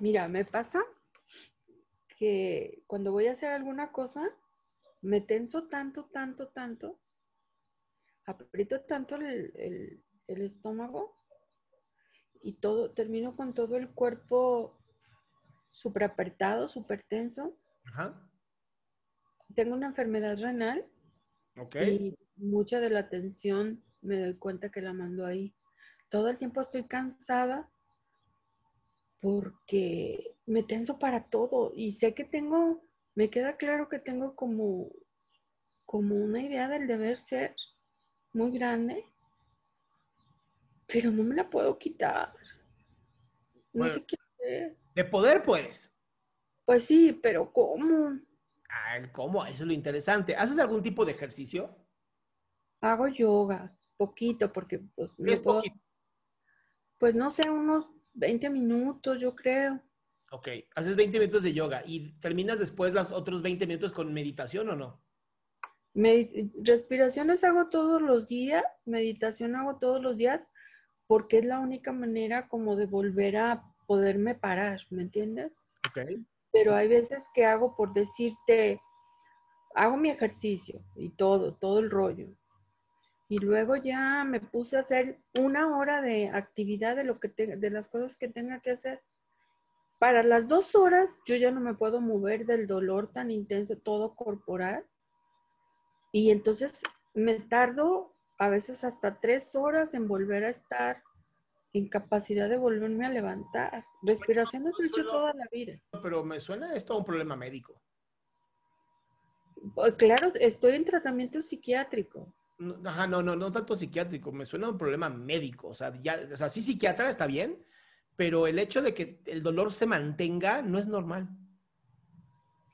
Mira, me pasa que cuando voy a hacer alguna cosa, me tenso tanto, tanto, tanto, aprieto tanto el, el- el estómago y todo, termino con todo el cuerpo súper apretado, súper tenso. Ajá. Tengo una enfermedad renal Ok. y mucha de la tensión me doy cuenta que la mando ahí. Todo el tiempo estoy cansada porque me tenso para todo y sé que tengo, me queda claro que tengo como, como una idea del deber ser muy grande, pero no me la puedo quitar. No Bueno. sé qué hacer. De poder, pues. Pues sí, pero ¿cómo? Ah, ¿Cómo? Eso es lo interesante. ¿Haces algún tipo de ejercicio? Hago yoga, poquito, porque pues ¿Qué no es puedo- poquito? pues no sé, unos 20 minutos, yo creo. Ok, haces 20 minutos de yoga y terminas después los otros 20 minutos con meditación o no? Respiraciones hago todos los días, meditación hago todos los días, porque es la única manera como de volver a poderme parar, ¿me entiendes? Ok. Pero hay veces que hago por decirte, hago mi ejercicio y todo, todo el rollo. Y luego ya me puse a hacer una hora de actividad de lo que te- de las cosas que tenga que hacer. Para las dos horas yo ya no me puedo mover del dolor tan intenso, todo corporal. Y entonces me tardo a veces hasta tres horas en volver a estar en capacidad de volverme a levantar. Respiraciones he hecho solo- toda la vida. Pero me suena esto a un problema médico. Oh, Claro, estoy en tratamiento psiquiátrico. No, Ajá, no, no, no tanto psiquiátrico, me suena a un problema médico. O sea, ya, o sea, sí psiquiatra está bien, pero el hecho de que el dolor se mantenga no es normal.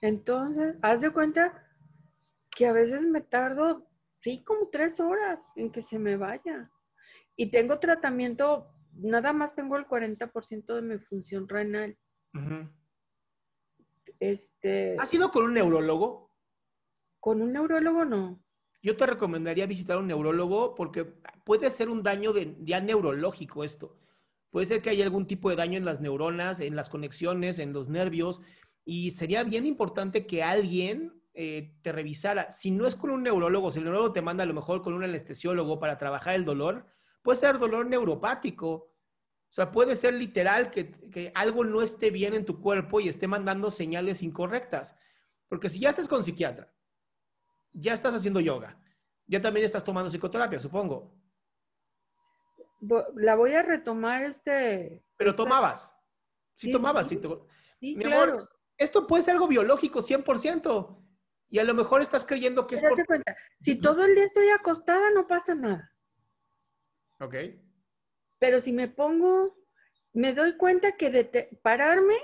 Entonces, haz de cuenta que a veces me tardo, sí, como tres horas en que se me vaya. Y tengo tratamiento, nada más tengo el 40% de mi función renal. Ujú. Este, ¿Has ido con un neurólogo? con un neurólogo no. Yo te recomendaría visitar a un neurólogo porque puede ser un daño de, ya neurológico esto. Puede ser que haya algún tipo de daño en las neuronas, en las conexiones, en los nervios. Y sería bien importante que alguien eh, te revisara. Si no es con un neurólogo, si el neurólogo te manda a lo mejor con un anestesiólogo para trabajar el dolor, puede ser dolor neuropático. O sea, puede ser literal que, que algo no esté bien en tu cuerpo y esté mandando señales incorrectas. Porque si ya estás con psiquiatra, ya estás haciendo yoga, ya también estás tomando psicoterapia, supongo. La voy a retomar este. Pero esta- tomabas. Sí, Sí, tomabas. sí. sí to- Sí, Mi claro. amor, esto puede ser algo biológico, 100%. Y a lo mejor estás creyendo que es Date por... cuenta, si todo el día estoy acostada, no pasa nada. Ok. Pero si me pongo me doy cuenta que de te- pararme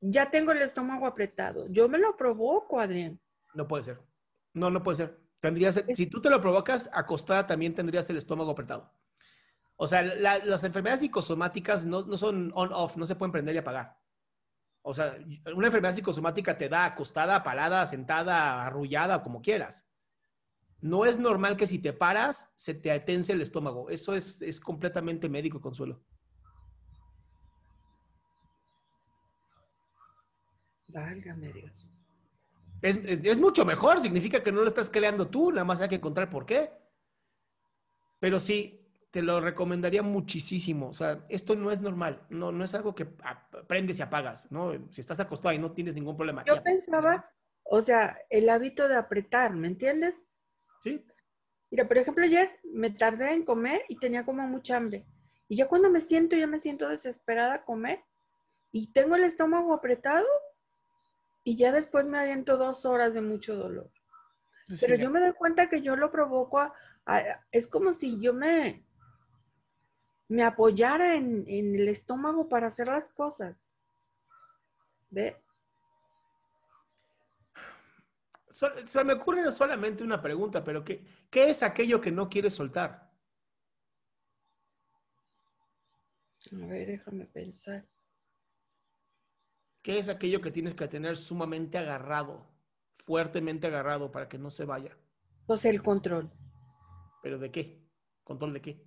ya tengo el estómago apretado. Yo me lo provoco, Adrián. No puede ser. No, no puede ser. Tendrías, si tú te lo provocas, acostada también tendrías el estómago apretado. O sea, la- las enfermedades psicosomáticas no, no son on-off, no se pueden prender y apagar. O sea, una enfermedad psicosomática te da acostada, parada, sentada, arrullada, como quieras. No es normal que si te paras, se te atense el estómago. Eso es, es completamente médico, Consuelo. Válgame Dios. Es, es- es mucho mejor, significa que no lo estás creando tú, nada más hay que encontrar por qué. Pero sí, te lo recomendaría muchísimo. O sea, esto no es normal, no, no es algo que ap- prendes y apagas, ¿no? Si estás acostado y no tienes ningún problema. Yo pensaba, o sea, el hábito de apretar, ¿me entiendes? Sí, Mira, por ejemplo, ayer me tardé en comer y tenía como mucha hambre. Y ya cuando me siento, ya me siento desesperada a comer y tengo el estómago apretado y ya después me aviento dos horas de mucho dolor. sí, Pero sí, yo me doy cuenta que yo lo provoco, a- a- es como si yo me, me apoyara en, en el estómago para hacer las cosas. ¿Ves? So- Se me ocurre solamente una pregunta, pero ¿qué, ¿qué es aquello que no quieres soltar? A ver, déjame pensar. ¿Qué es aquello que tienes que tener sumamente agarrado, fuertemente agarrado para que no se vaya? Pues el control. ¿Pero de qué? ¿Control de qué?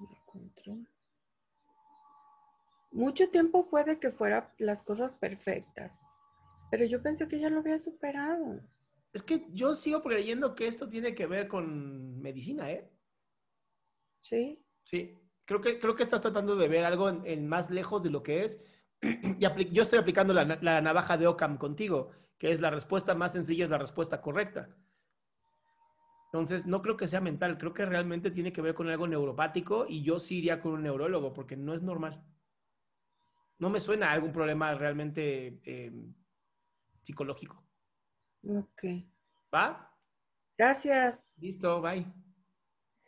El control. Mucho tiempo fue de que fuera las cosas perfectas, pero yo pensé que ya lo había superado. Es que yo sigo creyendo que esto tiene que ver con medicina, ¿eh? ¿Sí? Sí, creo que, creo que estás tratando de ver algo en, en más lejos de lo que es. Y yo estoy aplicando la, la navaja de Ockham contigo, que es la respuesta más sencilla, es la respuesta correcta. Entonces, no creo que sea mental, creo que realmente tiene que ver con algo neuropático y yo sí iría con un neurólogo porque no es normal. No me suena a algún problema realmente eh, psicológico. Ok. ¿Va? Gracias. Listo, bye.